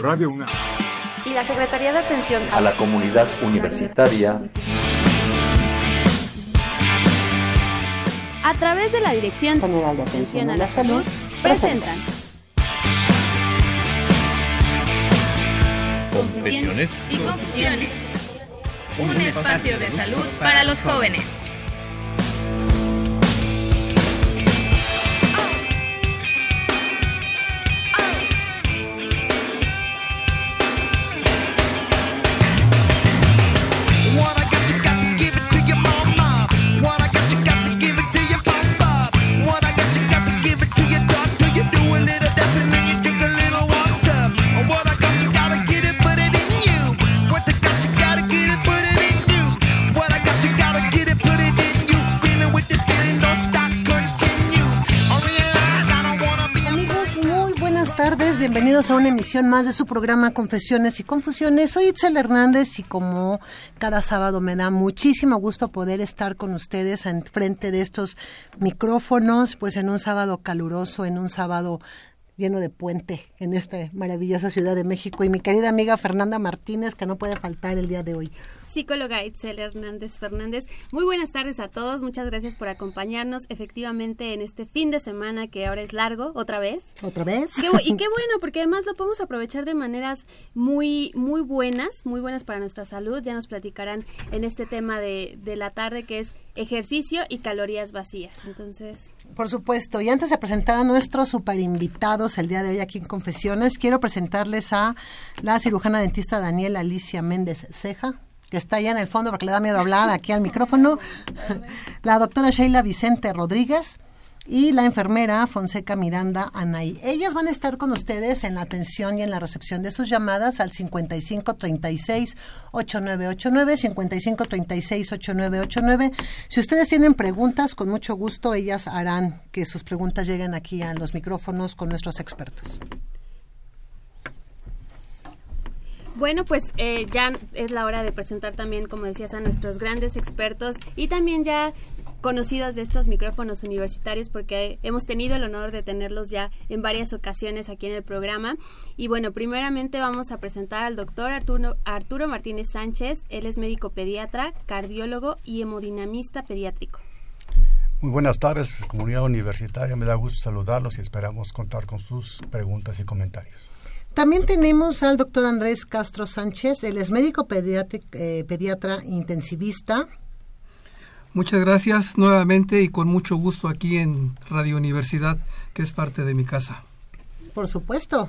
Radio UNAM. Y la Secretaría de Atención a la Comunidad Universitaria. A través de la Dirección General de Atención a la Salud presentan Confesiones y Confusiones, un espacio de salud para los jóvenes. A una emisión más de su programa Confesiones y Confusiones. Soy Itzel Hernández y como cada sábado me da muchísimo gusto poder estar con ustedes en frente de estos micrófonos, pues en un sábado caluroso, en un sábado lleno de puente en esta maravillosa Ciudad de México y mi querida amiga Fernanda Martínez que no puede faltar el día de hoy. Psicóloga Itzel Hernández Fernández. Muy buenas tardes a todos, muchas gracias por acompañarnos efectivamente en este fin de semana que ahora es largo, otra vez. ¿Otra vez? y qué bueno, porque además lo podemos aprovechar de maneras muy, muy buenas, muy buenas para nuestra salud. Ya nos platicarán en este tema de, de la tarde que es ejercicio y calorías vacías. Entonces. Por supuesto. Y antes de presentar a nuestros super invitados el día de hoy aquí en Confesiones, quiero presentarles a la cirujana dentista Daniela Alicia Méndez Ceja que está allá en el fondo porque le da miedo hablar aquí al micrófono, la doctora Sheila Vicente Rodríguez y la enfermera Fonseca Miranda Anay. Ellas van a estar con ustedes en la atención y en la recepción de sus llamadas al 5536 8989 5536 8989. Si ustedes tienen preguntas, con mucho gusto ellas harán que sus preguntas lleguen aquí a los micrófonos con nuestros expertos. Bueno, pues eh, ya es la hora de presentar también, como decías, a nuestros grandes expertos y también ya conocidos de estos micrófonos universitarios porque hemos tenido el honor de tenerlos ya en varias ocasiones aquí en el programa. Y bueno, primeramente vamos a presentar al doctor Arturo, Arturo Martínez Sánchez. Él es médico pediatra, cardiólogo y hemodinamista pediátrico. Muy buenas tardes, comunidad universitaria. Me da gusto saludarlos y esperamos contar con sus preguntas y comentarios. También tenemos al doctor Andrés Castro Sánchez, él es médico eh, pediatra intensivista. Muchas gracias nuevamente y con mucho gusto aquí en Radio Universidad, que es parte de mi casa. Por supuesto.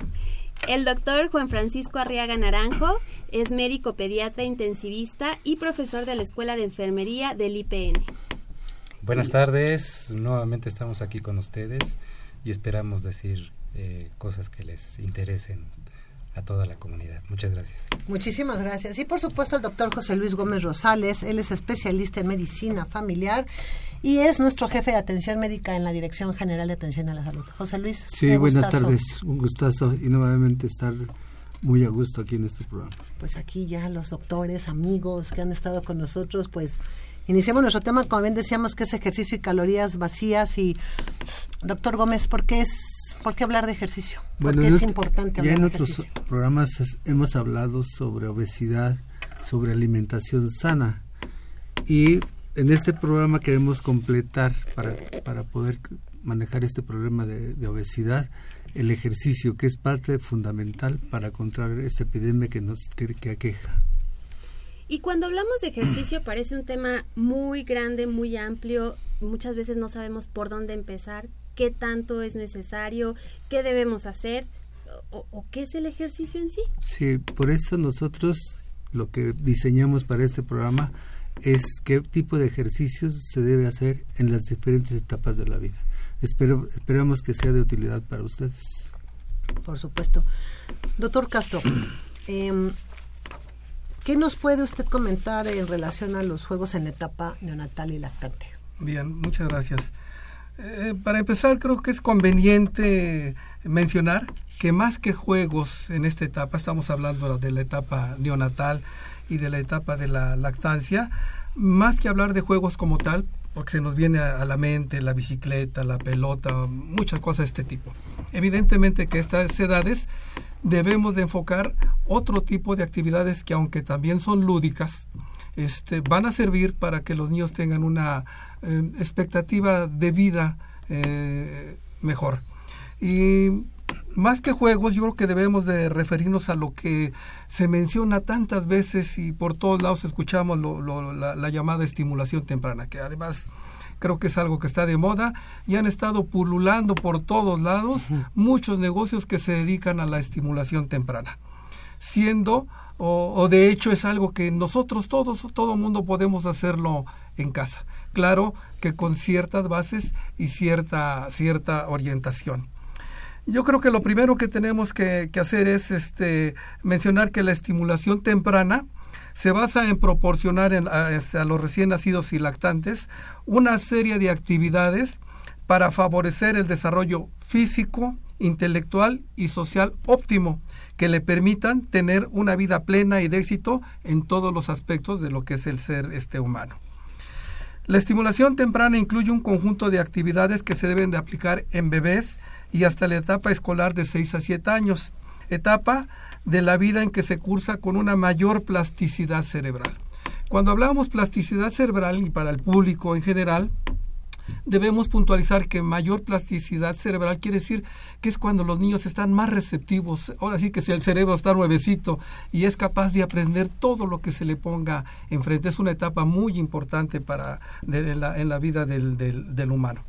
El doctor Juan Francisco Arriaga Naranjo es médico pediatra intensivista y profesor de la Escuela de Enfermería del IPN. Buenas tardes, nuevamente estamos aquí con ustedes y esperamos decir eh, cosas que les interesen a toda la comunidad. Muchas gracias. Muchísimas gracias. Y por supuesto el doctor José Luis Gómez Rosales, él es especialista en medicina familiar y es nuestro jefe de atención médica en la Dirección General de Atención a la Salud. José Luis. Sí, buenas tardes, un gustazo y nuevamente estar muy a gusto aquí en este programa. Pues aquí ya los doctores, amigos que han estado con nosotros, pues Iniciamos nuestro tema, como bien decíamos, que es ejercicio y calorías vacías. Y, doctor Gómez, ¿por qué, es, por qué hablar de ejercicio? ¿Por qué es importante hablar ya en otros programas hemos hablado sobre obesidad, sobre alimentación sana. Y en este programa queremos completar, para, para poder manejar este problema de, obesidad, el ejercicio, que es parte fundamental para controlar esta epidemia que nos que aqueja. Y cuando hablamos de ejercicio parece un tema muy grande, muy amplio, muchas veces no sabemos por dónde empezar, qué tanto es necesario, qué debemos hacer o, qué es el ejercicio en sí. Sí, por eso nosotros lo que diseñamos para este programa es qué tipo de ejercicios se debe hacer en las diferentes etapas de la vida. Espero, esperamos que sea de utilidad para ustedes. Por supuesto. Doctor Castro, eh, ¿Qué nos puede usted comentar en relación a los juegos en la etapa neonatal y lactante? Bien, muchas gracias. Eh, para empezar, creo que es conveniente mencionar que más que juegos en esta etapa, estamos hablando de la etapa neonatal y de la etapa de la lactancia, más que hablar de juegos como tal, porque se nos viene a, la mente la bicicleta, la pelota, muchas cosas de este tipo. Evidentemente que estas edades debemos de enfocar otro tipo de actividades que aunque también son lúdicas, este, van a servir para que los niños tengan una eh, expectativa de vida eh, mejor. Y más que juegos, yo creo que debemos de referirnos a lo que se menciona tantas veces y por todos lados escuchamos la, la, llamada estimulación temprana, que además creo que es algo que está de moda y han estado pululando por todos lados muchos negocios que se dedican a la estimulación temprana, siendo o, o, de hecho es algo que nosotros todos, todo mundo podemos hacerlo en casa. Claro que con ciertas bases y cierta, cierta orientación. Yo creo que lo primero que tenemos que, hacer es este, mencionar que la estimulación temprana se basa en proporcionar este, a, los recién nacidos y lactantes una serie de actividades para favorecer el desarrollo físico, intelectual y social óptimo que le permitan tener una vida plena y de éxito en todos los aspectos de lo que es el ser este humano. La estimulación temprana incluye un conjunto de actividades que se deben de aplicar en bebés y hasta la etapa escolar de 6 a 7 años, etapa de la vida en que se cursa con una mayor plasticidad cerebral. Cuando hablamos plasticidad cerebral y para el público en general, debemos puntualizar que mayor plasticidad cerebral quiere decir que es cuando los niños están más receptivos. Ahora sí que si el cerebro está nuevecito y es capaz de aprender todo lo que se le ponga enfrente. Es una etapa muy importante para en, la, vida del humano.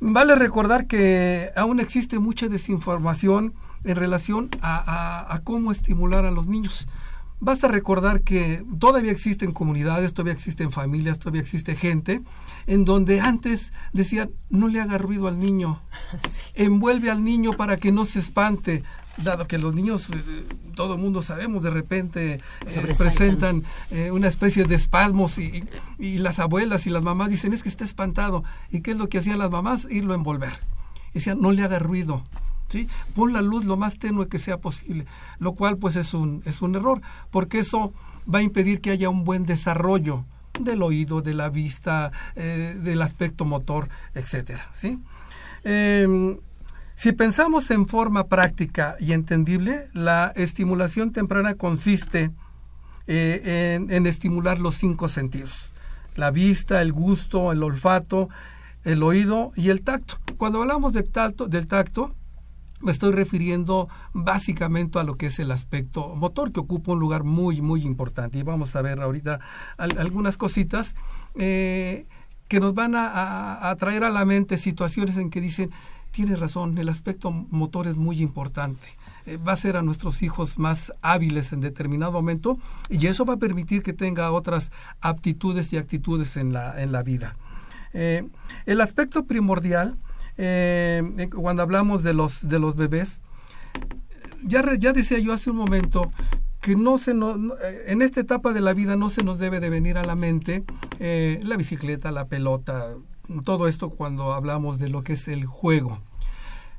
Vale recordar que aún existe mucha desinformación en relación a, cómo estimular a los niños. Basta recordar que todavía existen comunidades, todavía existen familias, todavía existe gente en donde antes decían no le haga ruido al niño, envuelve al niño para que no se espante, dado que los niños, eh, todo el mundo sabemos, de repente eh, presentan eh, una especie de espasmos y, y, las abuelas y las mamás dicen es que está espantado. ¿Y qué es lo que hacían las mamás? Irlo a envolver. Decían, no le haga ruido. Pon la luz lo más tenue que sea posible, lo cual pues es un, es un error, porque eso va a impedir que haya un buen desarrollo del oído, de la vista, del aspecto motor, etcétera, ¿sí? Em, si pensamos en forma práctica y entendible, la estimulación temprana consiste eh, en, estimular los cinco sentidos, la vista, el gusto, el olfato, el oído y el tacto. Cuando hablamos tacto, del tacto, me estoy refiriendo básicamente a lo que es el aspecto motor, que ocupa un lugar muy, muy importante. Y vamos a ver ahorita algunas cositas eh, que nos van a, a traer a la mente situaciones en que dicen, tiene razón, el aspecto motor es muy importante. Eh, va a hacer a nuestros hijos más hábiles en determinado momento y eso va a permitir que tenga otras aptitudes y actitudes en la, en la vida. Eh, el aspecto primordial, eh, cuando hablamos de los, de los bebés, ya, ya decía yo hace un momento que no se nos, en esta etapa de la vida no se nos debe de venir a la mente la bicicleta, la pelota, todo esto cuando hablamos de lo que es el juego.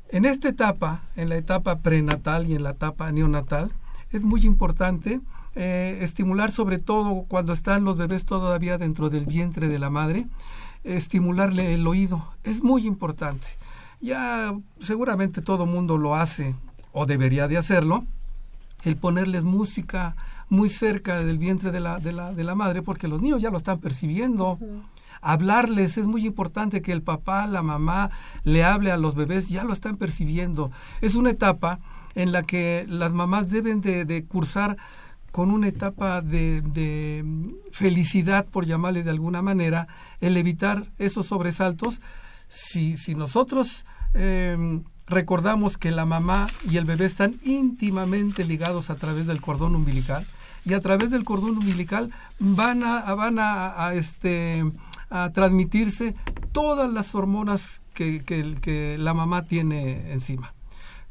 En esta etapa, en la etapa prenatal y en la etapa neonatal, es muy importante eh, estimular sobre todo cuando están los bebés todavía dentro del vientre de la madre, estimularle el oído. Es muy importante. Ya seguramente todo mundo lo hace o debería de hacerlo, el ponerles música muy cerca del vientre de la, de la, de la madre, porque los niños ya lo están percibiendo hablarles, es muy importante que el papá, la mamá le hable a los bebés, ya lo están percibiendo. Es una etapa en la que las mamás deben de, cursar con una etapa de, felicidad, por llamarle de alguna manera, el evitar esos sobresaltos. Si, si nosotros em, recordamos que la mamá y el bebé están íntimamente ligados a través del cordón umbilical, y a través del cordón umbilical van a, van a este, a transmitirse todas las hormonas que, que, la mamá tiene encima.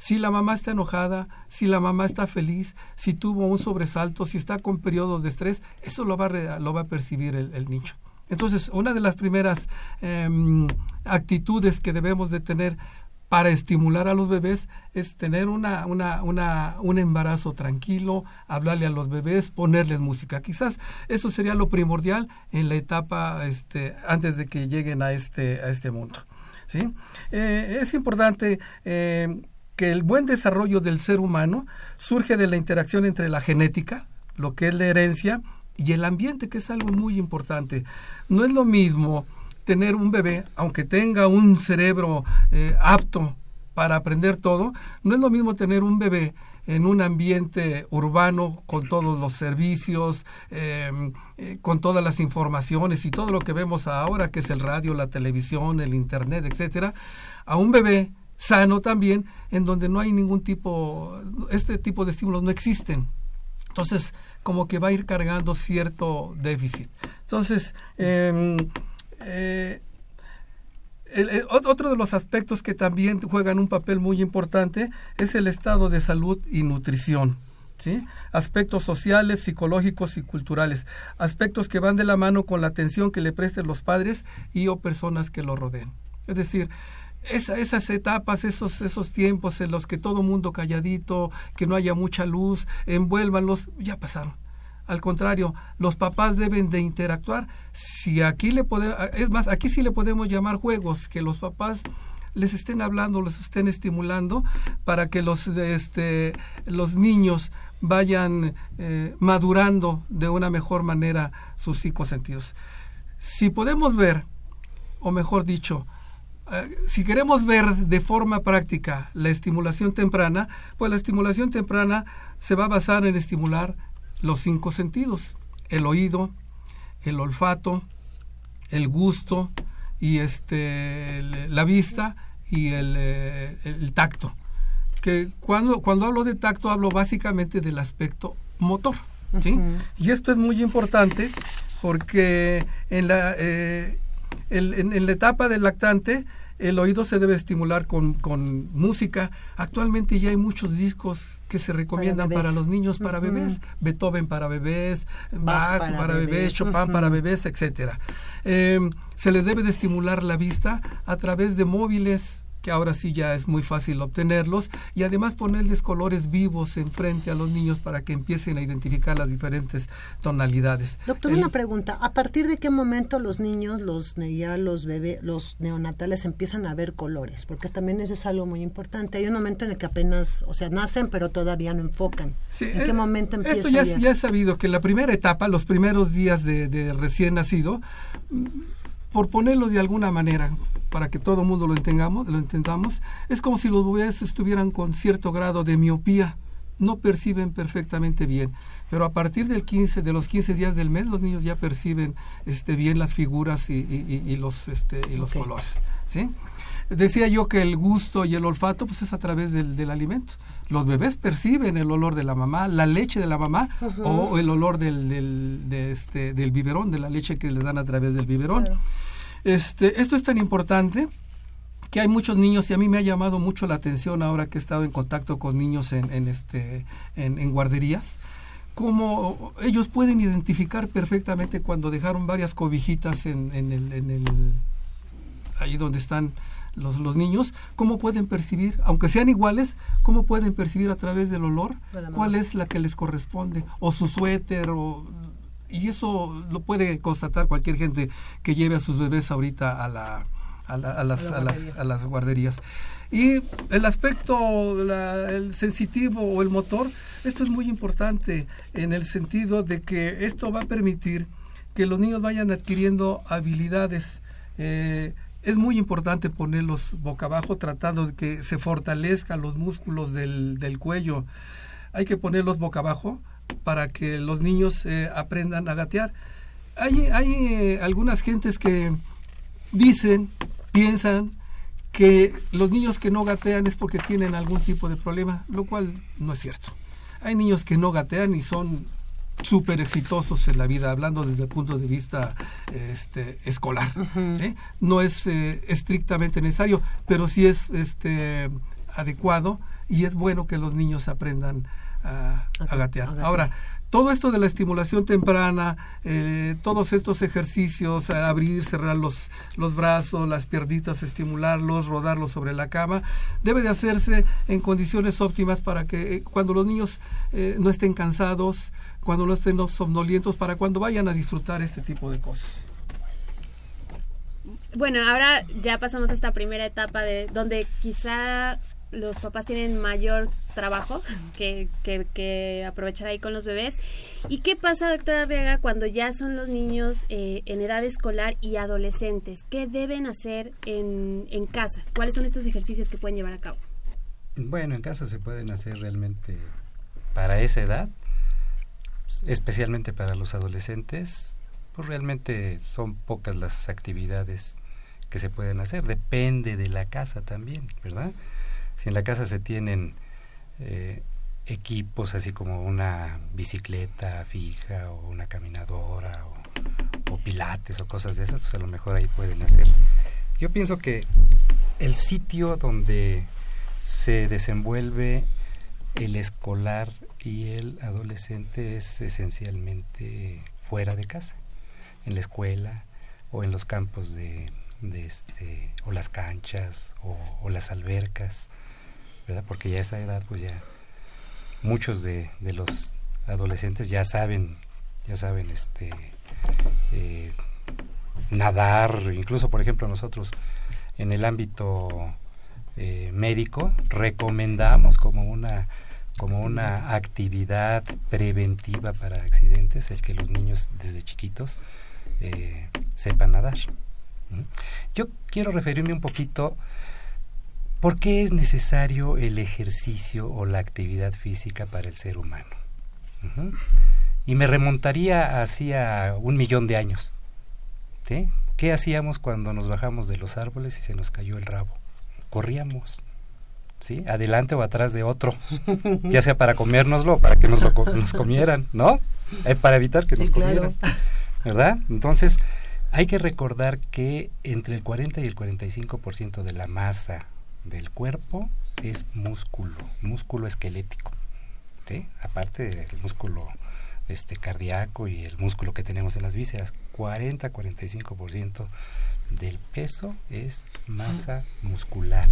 Si la mamá está enojada, si la mamá está feliz, si tuvo un sobresalto, si está con periodos de estrés, eso lo va a, lo va a percibir el, niño. Entonces, una de las primeras em, actitudes que debemos de tener para estimular a los bebés es tener un embarazo tranquilo, hablarle a los bebés, ponerles música. Quizás eso sería lo primordial en la etapa este, antes de que lleguen a este, este mundo. ¿sí? Eh, es importante eh, que el buen desarrollo del ser humano surge de la interacción entre la genética, lo que es la herencia, y el ambiente, que es algo muy importante. No es lo mismo tener un bebé, aunque tenga un cerebro eh, apto para aprender todo, no es lo mismo tener un bebé en un ambiente urbano con todos los servicios, em, eh, con todas las informaciones y todo lo que vemos ahora, que es el radio, la televisión, el internet, etcétera, a un bebé sano también, en donde no hay ningún tipo, este tipo de estímulos no existen. Entonces, como que va a ir cargando cierto déficit. Entonces, em, eh, otro de los aspectos que también juegan un papel muy importante es el estado de salud y nutrición. ¿Sí? aspectos sociales, psicológicos y culturales, aspectos que van de la mano con la atención que le presten los padres y o personas que lo rodeen. Es decir, esas etapas, esos, esos tiempos en los que todo mundo calladito, que no haya mucha luz, envuélvanlos, ya pasaron. Al contrario, los papás deben de interactuar. Si aquí le es más, aquí sí le podemos llamar juegos, que los papás les estén hablando, les estén estimulando para que los, este, los niños vayan eh, madurando de una mejor manera sus psicosentidos. Si podemos ver, o mejor dicho, si queremos ver de forma práctica la estimulación temprana, pues la estimulación temprana se va a basar en estimular los cinco sentidos, el oído, el olfato, el gusto y este la vista y el, eh, el, tacto. Que cuando, cuando hablo de tacto hablo básicamente del aspecto motor. ¿sí? Y esto es muy importante porque en la, eh, en la etapa del lactante el oído se debe estimular con, con, música. Actualmente ya hay muchos discos que se recomiendan para, los niños, para bebés. Beethoven para bebés, Bach, para, bebés, Chopin para bebés, etcétera. Eh, se les debe de estimular la vista a través de móviles, que ahora sí ya es muy fácil obtenerlos, y además ponerles colores vivos enfrente a los niños para que empiecen a identificar las diferentes tonalidades. Doctor, una pregunta, ¿a partir de qué momento los niños, los ya los bebés, los neonatales empiezan a ver colores? Porque también eso es algo muy importante. Hay un momento en el que apenas, o sea, nacen, pero todavía no enfocan. ¿En qué eh, momento empieza? Esto ya, ya? es sabido que la primera etapa, los primeros días de, de recién nacido, por ponerlo de alguna manera, para que todo el mundo lo entendamos, lo entendamos, es como si los bebés estuvieran con cierto grado de miopía, no perciben perfectamente bien, pero a partir del 15, de los 15 días del mes, los niños ya perciben este, bien las figuras y, los, este, y los colores, ¿sí? Decía yo que el gusto y el olfato pues es a través del, del alimento. Los bebés perciben el olor de la mamá, la leche de la mamá o el olor del, del, de este, del biberón, de la leche que le dan a través del biberón. Este, esto es tan importante que hay muchos niños y a mí me ha llamado mucho la atención ahora que he estado en contacto con niños en, en este, en, en guarderías cómo ellos pueden identificar perfectamente cuando dejaron varias cobijitas en, en, el, en el ahí donde están los, los niños, cómo pueden percibir, aunque sean iguales, cómo pueden percibir a través del olor cuál es la que les corresponde, o su suéter, o, y eso lo puede constatar cualquier gente que lleve a sus bebés ahorita a, la, a, las, a, las, a las guarderías. Y el aspecto el sensitivo o el motor, esto es muy importante en el sentido de que esto va a permitir que los niños vayan adquiriendo habilidades eh, es muy importante ponerlos boca abajo tratando de que se fortalezcan los músculos del, del cuello. Hay que ponerlos boca abajo para que los niños eh, aprendan a gatear. Hay, hay eh, algunas gentes que dicen, piensan que los niños que no gatean es porque tienen algún tipo de problema, lo cual no es cierto. Hay niños que no gatean y son súper exitosos en la vida, hablando desde el punto de vista este, escolar. ¿eh? No es eh, estrictamente necesario, pero sí es este, adecuado y es bueno que los niños aprendan a, gatear. Ahora, todo esto de la estimulación temprana, eh, todos estos ejercicios, abrir, cerrar los, los brazos, las pierditas, estimularlos, rodarlos sobre la cama, debe de hacerse en condiciones óptimas para que cuando los niños no estén cansados, cuando no estén somnolientos, para cuando vayan a disfrutar este tipo de cosas. Bueno, ahora ya pasamos a esta primera etapa de donde quizá los papás tienen mayor trabajo que, que, que aprovechar ahí con los bebés. ¿Y qué pasa, doctora Arriaga, cuando ya son los niños eh, en edad escolar y adolescentes? ¿Qué deben hacer en, en casa? ¿Cuáles son estos ejercicios que pueden llevar a cabo? Bueno, en casa se pueden hacer realmente para esa edad, especialmente para los adolescentes, pues realmente son pocas las actividades que se pueden hacer. Depende de la casa también, ¿verdad? Si en la casa se tienen eh, equipos así como una bicicleta fija o una caminadora o, pilates o cosas de esas, pues a lo mejor ahí pueden hacer. Yo pienso que el sitio donde se desenvuelve el escolar y el adolescente es esencialmente fuera de casa, en la escuela o en los campos de, de este o las canchas o, las albercas, ¿verdad? Porque ya a esa edad pues ya muchos de, los adolescentes ya saben ya saben este eh, nadar, incluso por ejemplo nosotros en el ámbito eh, médico recomendamos como una como una actividad preventiva para accidentes el que los niños desde chiquitos eh, sepan nadar. Yo quiero referirme un poquito por qué es necesario el ejercicio o la actividad física para el ser humano. Uh -huh. Y me remontaría hacia un millón de años. ¿sí? ¿Qué hacíamos cuando nos bajamos de los árboles y se nos cayó el rabo? Corríamos. ¿Sí? Adelante o atrás de otro, ya sea para comérnoslo o para que nos lo nos comieran, ¿no? Eh, para evitar que nos sí, comieran, claro. ¿verdad? Entonces, hay que recordar que entre el 40 y el 45% de la masa del cuerpo es músculo, músculo esquelético, ¿sí? Aparte del músculo este cardíaco y el músculo que tenemos en las vísceras, 40-45% del peso es masa muscular.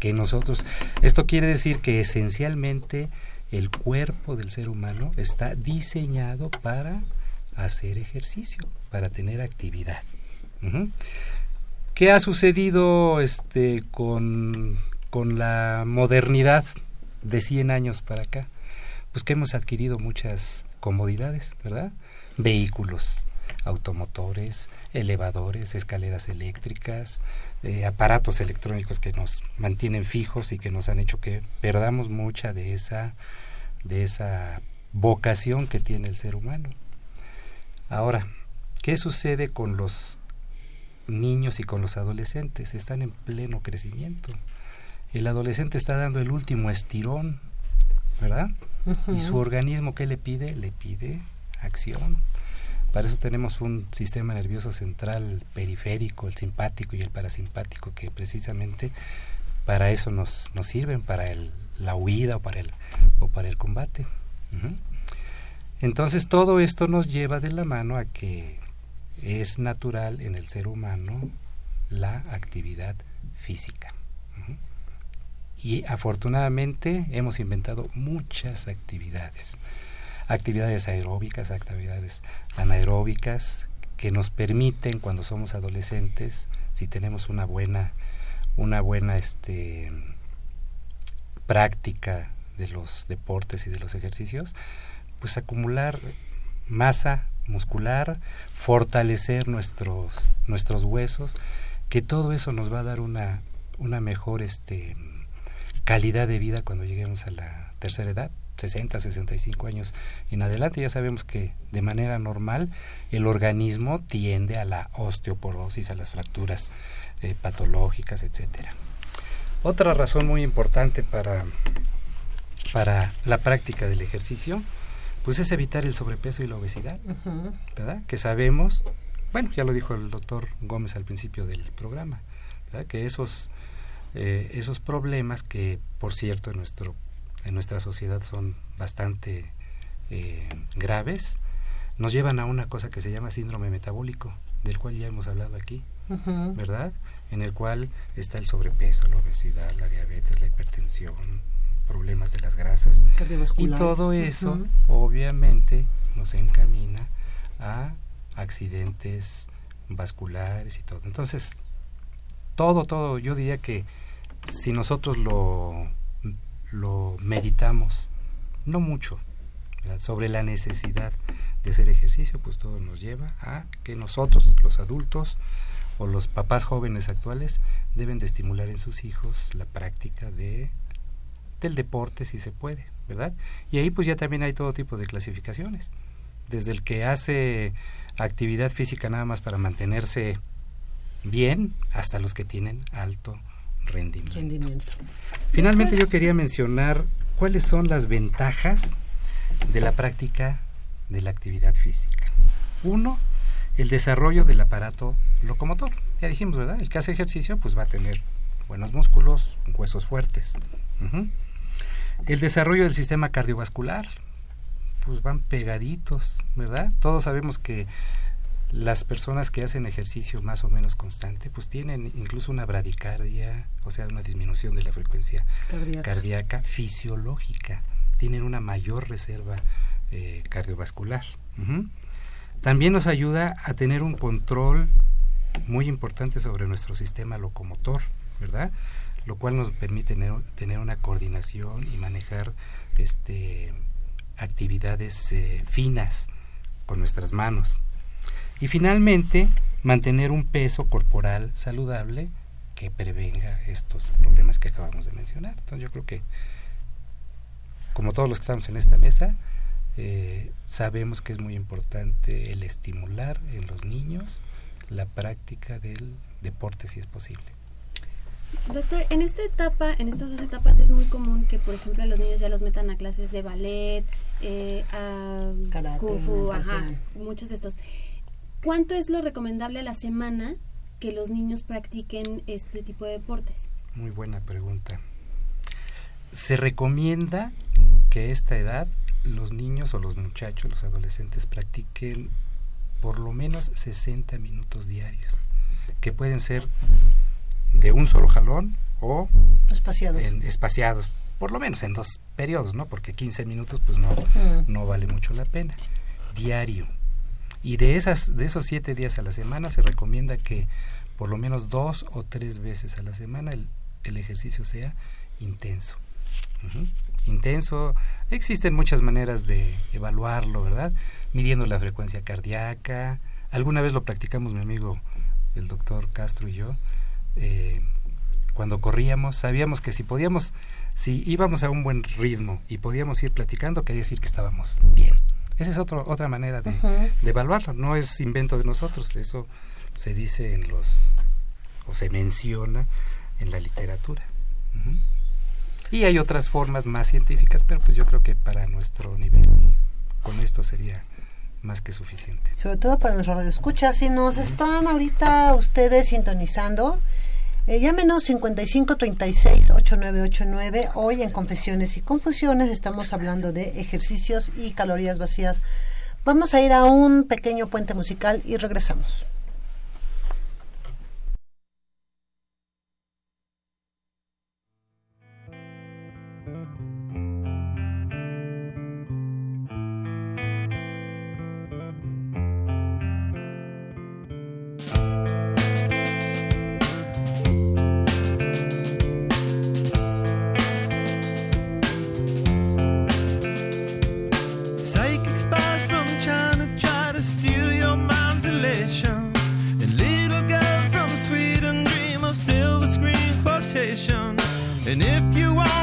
Que nosotros, esto quiere decir que esencialmente el cuerpo del ser humano está diseñado para hacer ejercicio, para tener actividad. ¿Qué ha sucedido este, con, con la modernidad de 100 años para acá? Pues que hemos adquirido muchas comodidades, ¿verdad? Vehículos automotores, elevadores, escaleras eléctricas, eh, aparatos electrónicos que nos mantienen fijos y que nos han hecho que perdamos mucha de esa de esa vocación que tiene el ser humano. Ahora, ¿qué sucede con los niños y con los adolescentes? Están en pleno crecimiento. El adolescente está dando el último estirón, ¿verdad? Uh -huh. Y su organismo, ¿qué le pide? Le pide acción. Para eso tenemos un sistema nervioso central periférico, el simpático y el parasimpático, que precisamente para eso nos, nos sirven, para el, la huida o para el, o para el combate. Uh -huh. Entonces todo esto nos lleva de la mano a que es natural en el ser humano la actividad física. Y afortunadamente hemos inventado muchas actividades actividades aeróbicas, actividades anaeróbicas que nos permiten cuando somos adolescentes, si tenemos una buena una buena este práctica de los deportes y de los ejercicios, pues acumular masa muscular, fortalecer nuestros nuestros huesos, que todo eso nos va a dar una una mejor este calidad de vida cuando lleguemos a la tercera edad 60, 65 años en adelante, ya sabemos que de manera normal el organismo tiende a la osteoporosis, a las fracturas eh, patológicas, etcétera. Otra razón muy importante para, para la práctica del ejercicio, pues es evitar el sobrepeso y la obesidad, uh -huh. ¿verdad? Que sabemos, bueno, ya lo dijo el doctor Gómez al principio del programa, ¿verdad? Que esos, eh, esos problemas que, por cierto, en nuestro en nuestra sociedad son bastante eh, graves, nos llevan a una cosa que se llama síndrome metabólico, del cual ya hemos hablado aquí, uh -huh. ¿verdad? En el cual está el sobrepeso, la obesidad, la diabetes, la hipertensión, problemas de las grasas. Y todo eso, uh -huh. obviamente, nos encamina a accidentes vasculares y todo. Entonces, todo, todo, yo diría que si nosotros lo, lo meditamos, no mucho, ¿verdad? sobre la necesidad de hacer ejercicio, pues todo nos lleva a que nosotros, los adultos o los papás jóvenes actuales, deben de estimular en sus hijos la práctica de del deporte si se puede, ¿verdad? Y ahí pues ya también hay todo tipo de clasificaciones, desde el que hace actividad física nada más para mantenerse bien hasta los que tienen alto rendimiento. Rendimiento. Finalmente yo quería mencionar cuáles son las ventajas de la práctica de la actividad física. Uno, el desarrollo del aparato locomotor. Ya dijimos, ¿verdad? El que hace ejercicio pues va a tener buenos músculos, huesos fuertes. El desarrollo del sistema cardiovascular, pues van pegaditos, ¿verdad? Todos sabemos que las personas que hacen ejercicio más o menos constante, pues tienen incluso una bradicardia, o sea, una disminución de la frecuencia Cardíaca. cardíaca fisiológica. Tienen una mayor reserva eh, cardiovascular. También nos ayuda a tener un control muy importante sobre nuestro sistema locomotor, ¿verdad? Lo cual nos permite tener, tener una coordinación y manejar este, actividades eh, finas con nuestras manos. Y finalmente, mantener un peso corporal saludable que prevenga estos problemas que acabamos de mencionar. Entonces yo creo que, como todos los que estamos en esta mesa, eh, sabemos que es muy importante el estimular en los niños la práctica del deporte si es posible. Doctor, en esta etapa, en estas dos etapas es muy común que, por ejemplo, a los niños ya los metan a clases de ballet, eh, a Karate, kung fu, ajá, muchos de estos. ¿Cuánto es lo recomendable a la semana que los niños practiquen este tipo de deportes? Muy buena pregunta. Se recomienda que a esta edad los niños o los muchachos, los adolescentes practiquen por lo menos 60 minutos diarios, que pueden ser de un solo jalón o Espaciados. en espaciados, por lo menos en dos periodos, ¿no? Porque 15 minutos pues no, Mm. no vale mucho la pena. Diario. Y de, esas, de esos siete días a la semana se recomienda que por lo menos dos o tres veces a la semana el, el ejercicio sea intenso. Intenso. Existen muchas maneras de evaluarlo, ¿verdad? Midiendo la frecuencia cardíaca. Alguna vez lo practicamos mi amigo el doctor Castro y yo. Eh, cuando corríamos, sabíamos que si podíamos, si íbamos a un buen ritmo y podíamos ir platicando, quería decir que estábamos bien. Esa es otro, otra manera de, de evaluarlo. No es invento de nosotros, eso se dice en los, o se menciona en la literatura. Y hay otras formas más científicas, pero pues yo creo que para nuestro nivel, con esto sería más que suficiente. sobre todo para nuestro radio escucha. Si nos están ahorita ustedes sintonizando, eh, llámenos 5536-8989. Hoy en Confesiones y Confusiones estamos hablando de ejercicios y calorías vacías. Vamos a ir a un pequeño puente musical y regresamos. If you want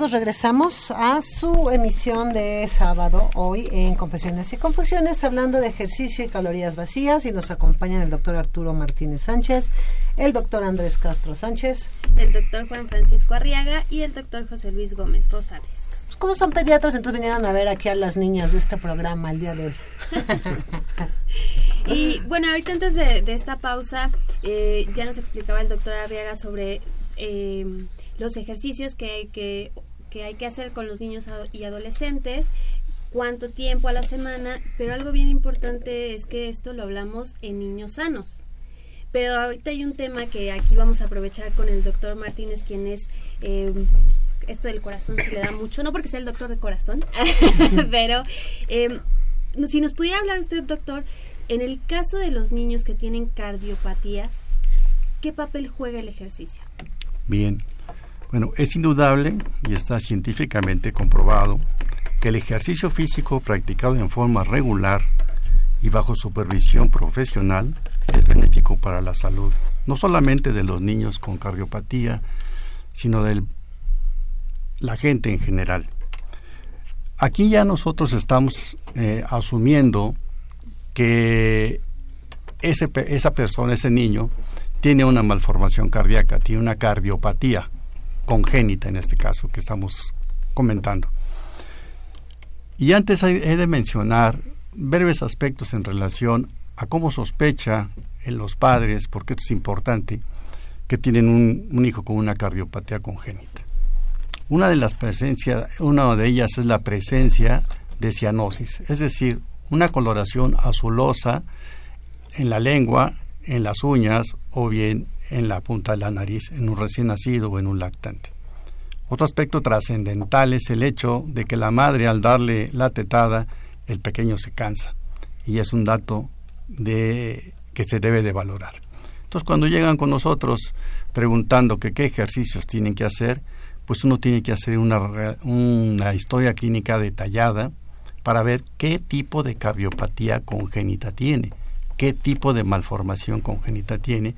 amigos, regresamos a su emisión de sábado, hoy en Confesiones y Confusiones, hablando de ejercicio y calorías vacías, y nos acompañan el doctor Arturo Martínez Sánchez, el doctor Andrés Castro Sánchez, el doctor Juan Francisco Arriaga y el doctor José Luis Gómez Rosales. Pues como son pediatras, entonces vinieron a ver aquí a las niñas de este programa el día de hoy. y bueno, ahorita antes de, esta pausa, eh, ya nos explicaba el doctor Arriaga sobre... Eh, los ejercicios que que, que hay que hacer con los niños y adolescentes, cuánto tiempo a la semana, pero algo bien importante es que esto lo hablamos en niños sanos. Pero ahorita hay un tema que aquí vamos a aprovechar con el doctor Martínez, quien es... Eh, esto del corazón se le da mucho, no porque sea el doctor de corazón, pero eh, si nos pudiera hablar usted, doctor, en el caso de los niños que tienen cardiopatías, ¿qué papel juega el ejercicio? Bien, bueno, es indudable y está científicamente comprobado que el ejercicio físico practicado en forma regular y bajo supervisión profesional es benéfico para la salud, no solamente de los niños con cardiopatía, sino de la gente en general. Aquí ya nosotros estamos eh, asumiendo que ese, esa persona, ese niño, tiene una malformación cardíaca, tiene una cardiopatía congénita en este caso que estamos comentando. Y antes he de mencionar breves aspectos en relación a cómo sospecha en los padres, porque esto es importante, que tienen un, hijo con una cardiopatía congénita. Una de las presencias, una de ellas es la presencia de cianosis, es decir, una coloración azulosa en la lengua, en las uñas o bien en la punta de la nariz en un recién nacido o en un lactante. Otro aspecto trascendental es el hecho de que la madre al darle la tetada, el pequeño se cansa. Y es un dato de, que se debe de valorar. Entonces, cuando llegan con nosotros preguntando qué ejercicios tienen que hacer, pues uno tiene que hacer una, una historia clínica detallada para ver qué tipo de cardiopatía congénita tiene, qué tipo de malformación congénita tiene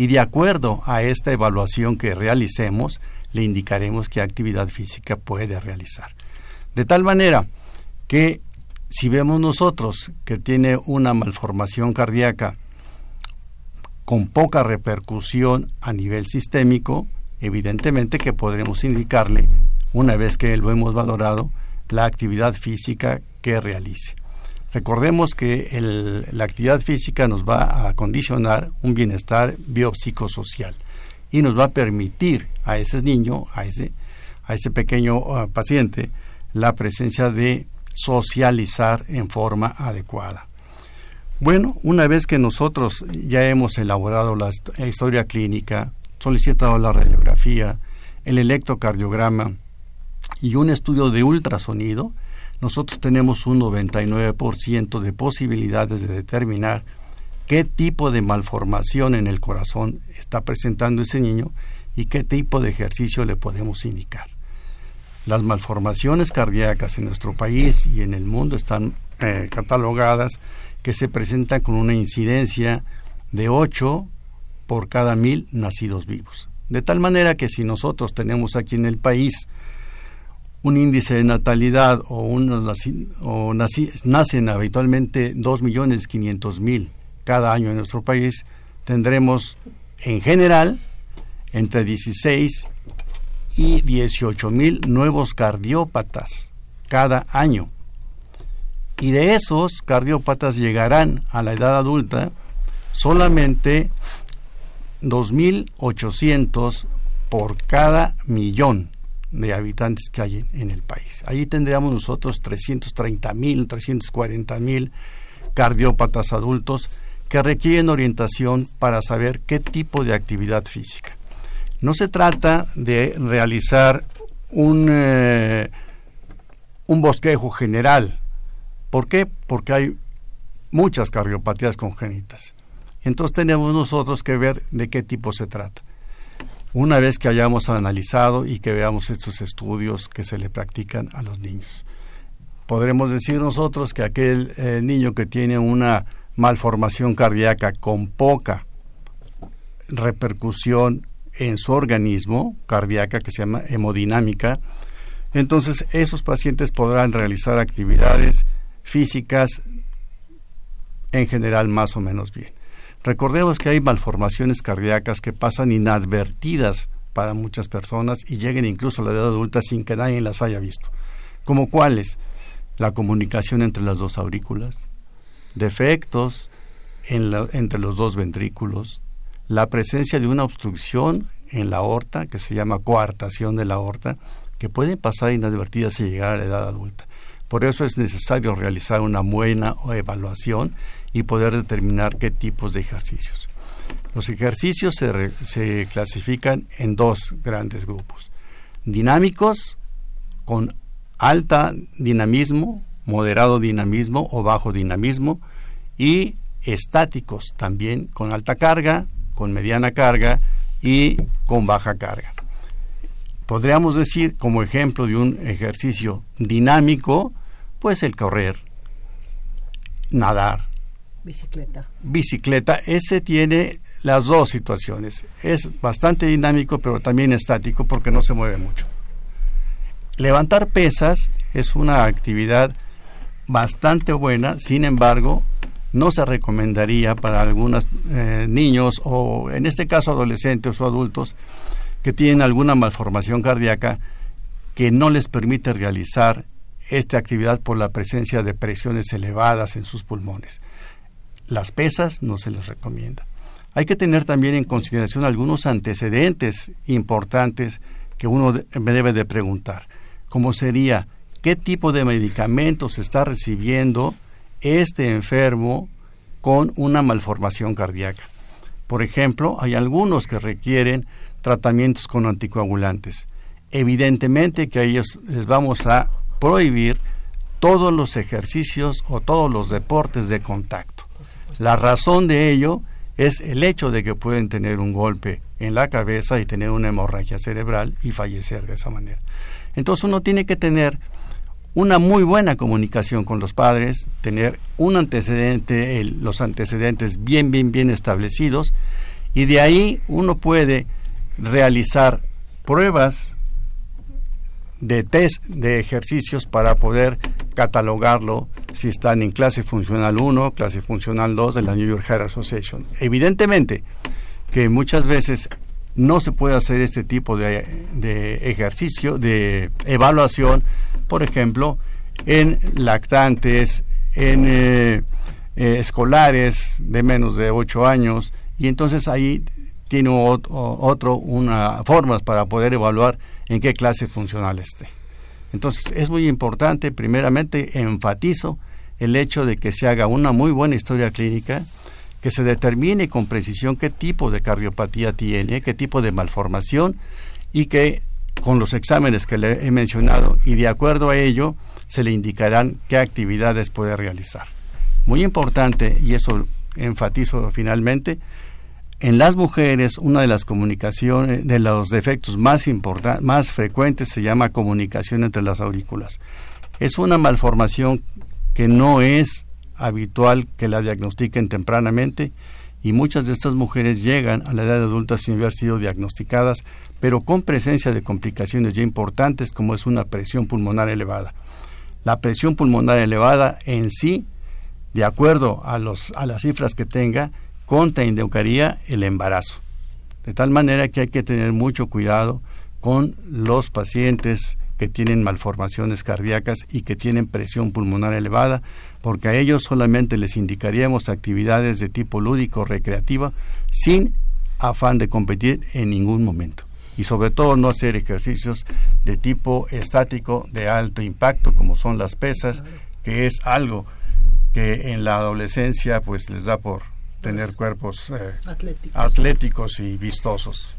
y de acuerdo a esta evaluación que realicemos, le indicaremos qué actividad física puede realizar. De tal manera que si vemos nosotros que tiene una malformación cardíaca con poca repercusión a nivel sistémico, evidentemente que podremos indicarle, una vez que lo hemos valorado, la actividad física que realice. Recordemos que la actividad física nos va a condicionar un bienestar biopsicosocial y nos va a permitir a ese niño, a ese, a ese pequeño uh, paciente, la presencia de socializar en forma adecuada. Bueno, una vez que nosotros ya hemos elaborado la historia clínica, solicitado la radiografía, el electrocardiograma y un estudio de ultrasonido, nosotros tenemos un 99% de posibilidades de determinar qué tipo de malformación en el corazón está presentando ese niño y qué tipo de ejercicio le podemos indicar. Las malformaciones cardíacas en nuestro país y en el mundo están eh, catalogadas que se presentan con una incidencia de 8 por cada mil nacidos vivos. De tal manera que si nosotros tenemos aquí en el país un índice de natalidad o, unos o nacen habitualmente 2.500.000 cada año en nuestro país, tendremos en general entre 16 y 18.000 nuevos cardiópatas cada año. Y de esos cardiópatas llegarán a la edad adulta solamente 2.800 por cada millón de habitantes que hay en, el país. Allí tendríamos nosotros 330 mil, 340 mil cardiópatas adultos que requieren orientación para saber qué tipo de actividad física. No se trata de realizar un, eh, un bosquejo general. ¿Por qué? Porque hay muchas cardiopatías congénitas. Entonces tenemos nosotros que ver de qué tipo se trata una vez que hayamos analizado y que veamos estos estudios que se le practican a los niños. Podremos decir nosotros que aquel eh, niño que tiene una malformación cardíaca con poca repercusión en su organismo cardíaca, que se llama hemodinámica, Entonces, esos pacientes podrán realizar actividades físicas en general más o menos bien. Recordemos que hay malformaciones cardíacas que pasan inadvertidas para muchas personas y lleguen incluso a la edad adulta sin que nadie las haya visto. ¿Como cuáles? La comunicación entre las dos aurículas, defectos entre los dos ventrículos, la presencia de una obstrucción en la aorta, que se llama coartación de la aorta, que pueden pasar inadvertidas y llegar a la edad adulta. Por eso es necesario realizar una buena evaluación y poder determinar qué tipos de ejercicios. Los ejercicios se, se clasifican en dos grandes grupos. Dinámicos, con alta dinamismo, moderado dinamismo o bajo dinamismo, y estáticos también con alta carga, con mediana carga y con baja carga. Podríamos decir como ejemplo de un ejercicio dinámico, pues el correr, nadar. Bicicleta. Bicicleta, ese tiene las dos situaciones. Es bastante dinámico, pero también estático porque no se mueve mucho. Levantar pesas es una actividad bastante buena, sin embargo, no se recomendaría para algunos eh, niños o en este caso adolescentes o adultos que tienen alguna malformación cardíaca que no les permite realizar esta actividad por la presencia de presiones elevadas en sus pulmones. Las pesas no se les recomienda. Hay que tener también en consideración algunos antecedentes importantes que uno debe de preguntar, como sería qué tipo de medicamentos está recibiendo este enfermo con una malformación cardíaca. Por ejemplo, hay algunos que requieren tratamientos con anticoagulantes. Evidentemente que a ellos les vamos a prohibir todos los ejercicios o todos los deportes de contacto. La razón de ello es el hecho de que pueden tener un golpe en la cabeza y tener una hemorragia cerebral y fallecer de esa manera. Entonces uno tiene que tener una muy buena comunicación con los padres, tener un antecedente, los antecedentes bien, bien, bien establecidos, y de ahí uno puede realizar pruebas de test de ejercicios para poder catalogarlo si están en clase funcional 1, clase funcional 2 de la New York Heart Association. Evidentemente que muchas veces no se puede hacer este tipo de, de ejercicio, de evaluación, por ejemplo, en lactantes, en eh, eh, escolares de menos de 8 años, y entonces ahí tiene otro, una formas para poder evaluar en qué clase funcional esté. Entonces es muy importante, primeramente enfatizo el hecho de que se haga una muy buena historia clínica, que se determine con precisión qué tipo de cardiopatía tiene, qué tipo de malformación y que con los exámenes que le he mencionado y de acuerdo a ello se le indicarán qué actividades puede realizar. Muy importante, y eso enfatizo finalmente, en las mujeres una de las comunicaciones, de los defectos más, más frecuentes se llama comunicación entre las aurículas. Es una malformación que no es habitual que la diagnostiquen tempranamente y muchas de estas mujeres llegan a la edad adulta sin haber sido diagnosticadas, pero con presencia de complicaciones ya importantes como es una presión pulmonar elevada. La presión pulmonar elevada en sí, de acuerdo a, los, a las cifras que tenga, contraindicaría el embarazo. De tal manera que hay que tener mucho cuidado con los pacientes que tienen malformaciones cardíacas y que tienen presión pulmonar elevada, porque a ellos solamente les indicaríamos actividades de tipo lúdico recreativa sin afán de competir en ningún momento. Y sobre todo no hacer ejercicios de tipo estático de alto impacto como son las pesas, que es algo que en la adolescencia pues les da por tener cuerpos eh, atléticos y vistosos.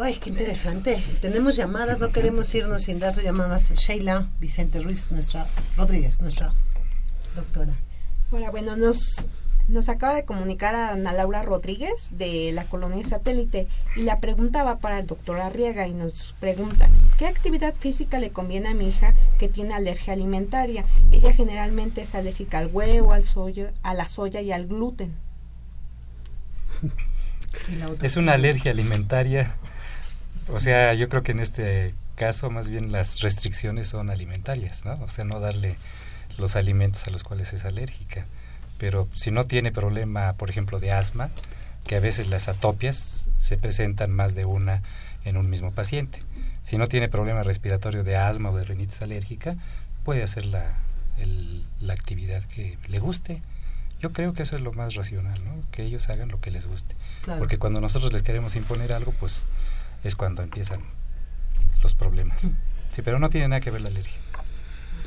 Ay, qué interesante. Tenemos llamadas, no queremos irnos sin dar llamadas. Sheila Vicente Ruiz, nuestra Rodríguez, nuestra doctora. Hola, bueno, nos, nos acaba de comunicar a Ana Laura Rodríguez de la colonia satélite y la pregunta va para el doctor Arriaga y nos pregunta, ¿qué actividad física le conviene a mi hija que tiene alergia alimentaria? Ella generalmente es alérgica al huevo, al soya, a la soya y al gluten. Es una alergia alimentaria o sea, yo creo que en este caso más bien las restricciones son alimentarias, ¿no? O sea, no darle los alimentos a los cuales es alérgica. Pero si no tiene problema, por ejemplo, de asma, que a veces las atopias se presentan más de una en un mismo paciente. Si no tiene problema respiratorio de asma o de rinitis alérgica, puede hacer la, el- la actividad que le guste. Yo creo que eso es lo más racional, ¿no? Que ellos hagan lo que les guste. Claro. Porque cuando nosotros les queremos imponer algo, pues es cuando empiezan los problemas. Sí, pero no tiene nada que ver la alergia.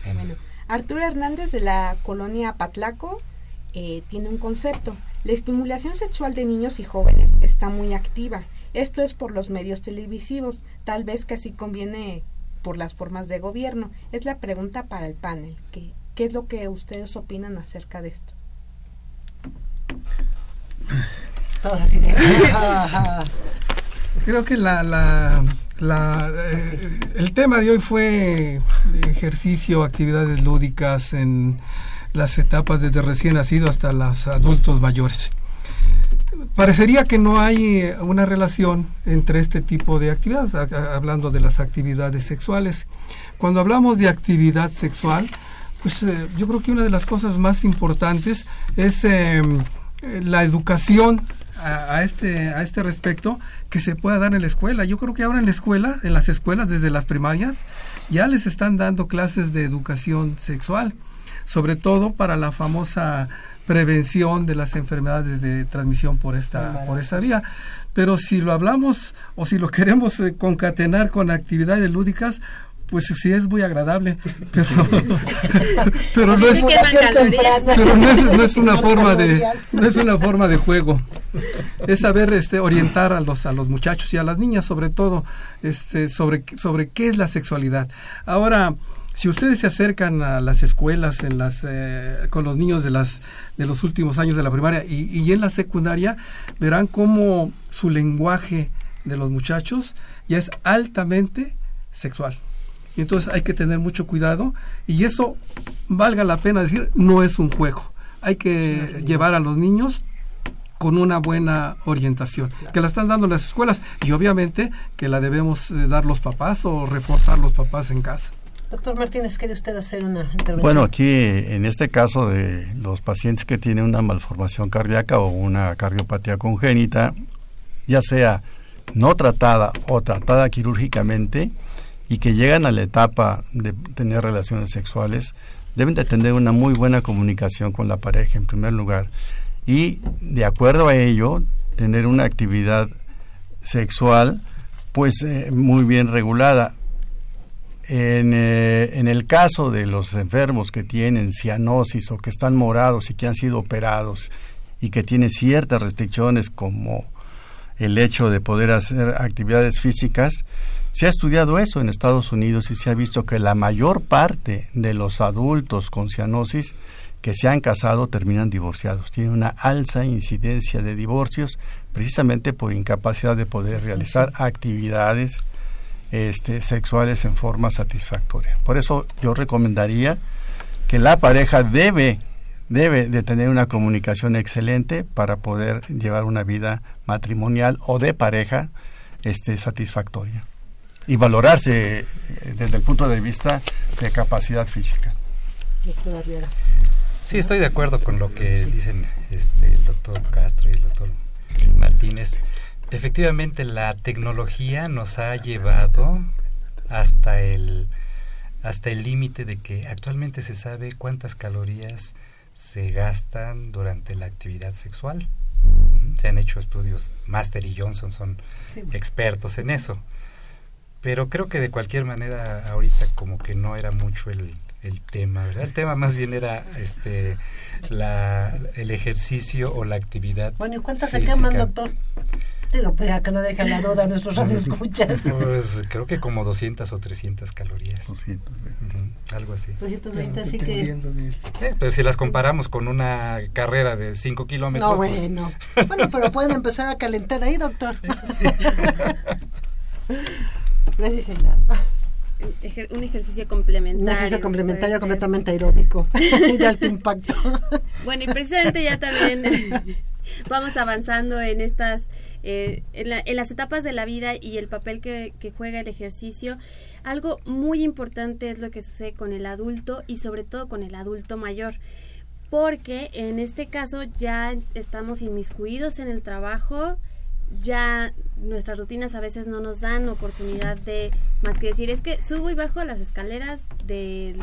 En- Bueno, Arturo Hernández de la colonia Patlaco eh, tiene un concepto. La estimulación sexual de niños y jóvenes está muy activa. Esto es por los medios televisivos, tal vez que así conviene por las formas de gobierno. Es la pregunta para el panel. ¿Qué, qué es lo que ustedes opinan acerca de esto? Todos así de, "Ah, Creo que la, la, la, eh, el tema de hoy fue ejercicio, actividades lúdicas en las etapas desde recién nacido hasta los adultos mayores. Parecería que no hay eh, una relación entre este tipo de actividades, hablando de las actividades sexuales. Cuando hablamos de actividad sexual, pues eh, yo creo que una de las cosas más importantes es eh, la educación a, a este a este respecto que se pueda dar en la escuela. Yo creo que ahora en la escuela, en las escuelas desde las primarias, ya les están dando clases de educación sexual, sobre todo para la famosa prevención de las enfermedades de transmisión por esta por esta vía. Pero si lo hablamos o si lo queremos eh, concatenar con actividades lúdicas, pues sí es muy agradable, pero, pero no es, pero no es una forma de no es una forma de juego. Es saber este orientar a los a los muchachos y a las niñas sobre todo este sobre sobre qué es la sexualidad. Ahora si ustedes se acercan a las escuelas en las eh, con los niños de las de los últimos años de la primaria y, y en la secundaria verán cómo su lenguaje de los muchachos ya es altamente sexual. Y entonces hay que tener mucho cuidado y eso valga la pena decir no es un juego. Hay que llevar a los niños con una buena orientación que la están dando las escuelas y obviamente que la debemos eh, dar los papás o reforzar los papás en casa Doctor Martínez, ¿quiere usted hacer una intervención? Bueno, aquí en este caso de los pacientes que tienen una malformación cardíaca o una cardiopatía congénita, ya sea no tratada o tratada quirúrgicamente y que llegan a la etapa de tener relaciones sexuales, deben de tener una muy buena comunicación con la pareja en primer lugar y de acuerdo a ello tener una actividad sexual pues eh, muy bien regulada en, eh, en el caso de los enfermos que tienen cianosis o que están morados y que han sido operados y que tienen ciertas restricciones como el hecho de poder hacer actividades físicas, se ha estudiado eso en Estados Unidos y se ha visto que la mayor parte de los adultos con cianosis que se han casado terminan divorciados. Tiene una alta incidencia de divorcios precisamente por incapacidad de poder realizar actividades este, sexuales en forma satisfactoria. Por eso yo recomendaría que la pareja debe debe de tener una comunicación excelente para poder llevar una vida matrimonial o de pareja este satisfactoria y valorarse eh, desde el punto de vista de capacidad física. Doctora Riera. Sí, estoy de acuerdo con lo que dicen este, el doctor Castro y el doctor Martínez. Efectivamente, la tecnología nos ha llevado hasta el hasta el límite de que actualmente se sabe cuántas calorías se gastan durante la actividad sexual. Se han hecho estudios, Master y Johnson son Sí. expertos en eso. Pero creo que de cualquier manera ahorita como que no era mucho el, el tema, ¿verdad? El tema más bien era este la, el ejercicio o la actividad. Bueno, ¿y cuántas se queman, doctor? Digo, pues que no deja la duda a nuestros radioescuchas. Pues creo que como 200 o 300 calorías. 200, Ujú, algo así. 220, así que... Eh, pero si las comparamos con una carrera de 5 kilómetros, No, pues, bueno. Bueno, pero pueden empezar a calentar ahí, doctor. eso sí. Gracias, Sheila. Un ejercicio Un complementario. ejercicio complementario completamente aeróbico y de alto impacto. Bueno, y precisamente ya también vamos avanzando en estas eh, en, la- en las etapas de la vida y el papel que, que juega el ejercicio. Algo muy importante es lo que sucede con el adulto y sobre todo con el adulto mayor. Porque en este caso ya estamos inmiscuidos en el trabajo, ya nuestras rutinas a veces no nos dan oportunidad de más que decir es que subo y bajo las escaleras del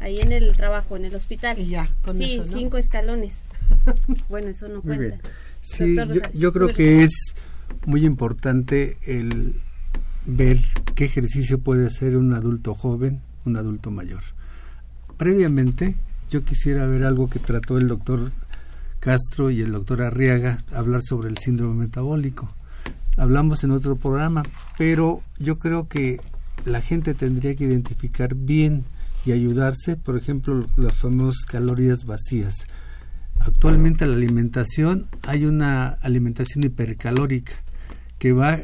ahí en el trabajo en el hospital Y ya, con sí eso, ¿no? cinco escalones bueno eso no Muy cuenta bien. Sí, yo, yo creo que es muy importante el ver qué ejercicio puede hacer un adulto joven, un adulto mayor. Previamente, yo quisiera ver algo que trató el doctor Castro y el doctor Arriaga, hablar sobre el síndrome metabólico. Hablamos en otro programa, pero yo creo que la gente tendría que identificar bien y ayudarse, por ejemplo, las famosas calorías vacías. Actualmente la alimentación, hay una alimentación hipercalórica que va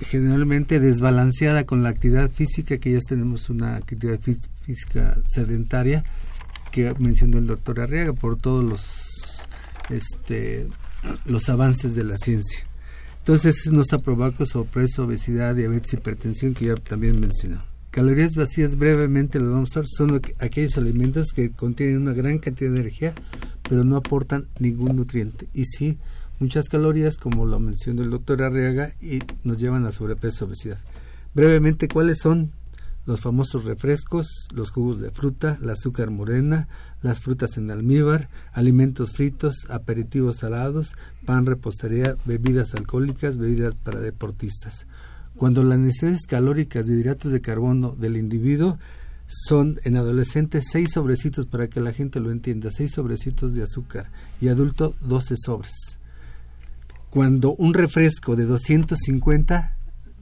generalmente desbalanceada con la actividad física, que ya tenemos una actividad fí- física sedentaria que mencionó el doctor Arriaga por todos los este los avances de la ciencia. Entonces nos ha provocado sobrepeso, obesidad, diabetes, hipertensión que ya también mencionó. Calorías vacías brevemente lo vamos a ver son aqu- aquellos alimentos que contienen una gran cantidad de energía pero no aportan ningún nutriente y sí muchas calorías como lo mencionó el doctor Arriaga y nos llevan a sobrepeso obesidad. Brevemente, ¿cuáles son los famosos refrescos, los jugos de fruta, el azúcar morena, las frutas en almíbar, alimentos fritos, aperitivos salados, pan, repostería, bebidas alcohólicas, bebidas para deportistas. Cuando las necesidades calóricas de hidratos de carbono del individuo son en adolescentes seis sobrecitos para que la gente lo entienda, seis sobrecitos de azúcar y adulto 12 sobres. Cuando un refresco de 250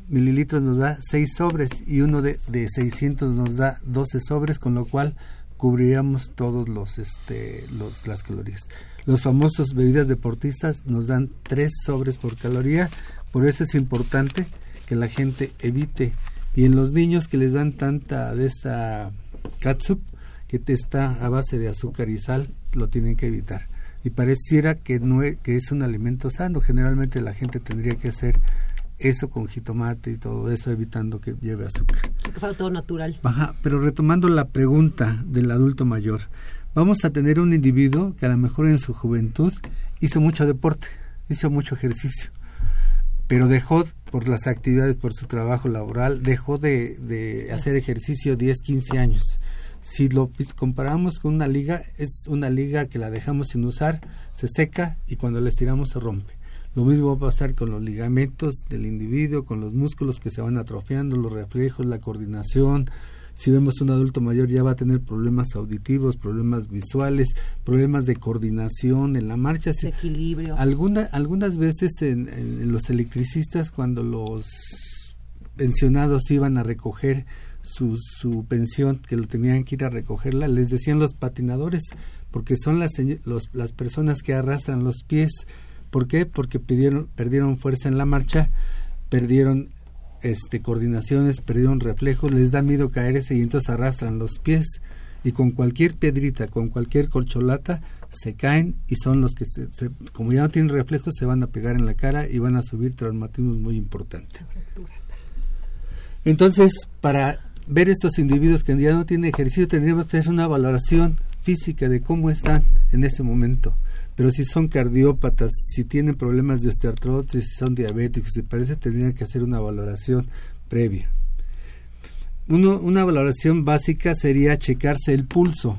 mililitros nos da 6 sobres y uno de, de 600 nos da 12 sobres, con lo cual cubriríamos todos los, este, los, las calorías. Los famosos bebidas deportistas nos dan 3 sobres por caloría, por eso es importante que la gente evite. Y en los niños que les dan tanta de esta catsup, que te está a base de azúcar y sal, lo tienen que evitar. Y pareciera que no es, que es un alimento sano. Generalmente la gente tendría que hacer eso con jitomate y todo eso, evitando que lleve azúcar. Que fuera todo natural. Ajá, pero retomando la pregunta del adulto mayor, vamos a tener un individuo que a lo mejor en su juventud hizo mucho deporte, hizo mucho ejercicio, pero dejó por las actividades, por su trabajo laboral, dejó de, de hacer ejercicio 10, 15 años. Si lo comparamos con una liga, es una liga que la dejamos sin usar, se seca y cuando la estiramos se rompe. Lo mismo va a pasar con los ligamentos del individuo, con los músculos que se van atrofiando, los reflejos, la coordinación. Si vemos un adulto mayor ya va a tener problemas auditivos, problemas visuales, problemas de coordinación en la marcha. De equilibrio. Alguna, algunas veces en, en los electricistas cuando los pensionados iban a recoger su, su pensión, que lo tenían que ir a recogerla, les decían los patinadores, porque son las, los, las personas que arrastran los pies. ¿Por qué? Porque pidieron, perdieron fuerza en la marcha, perdieron este, coordinaciones, perdieron reflejos, les da miedo caerse y entonces arrastran los pies y con cualquier piedrita, con cualquier colcholata, se caen y son los que, se, se, como ya no tienen reflejos, se van a pegar en la cara y van a subir traumatismos muy importantes. Entonces, para ver estos individuos que ya no tienen ejercicio, tendríamos que hacer una valoración física de cómo están en ese momento. Pero si son cardiópatas, si tienen problemas de osteoartrosis, si son diabéticos, y parece tendrían que hacer una valoración previa. Uno, una valoración básica sería checarse el pulso.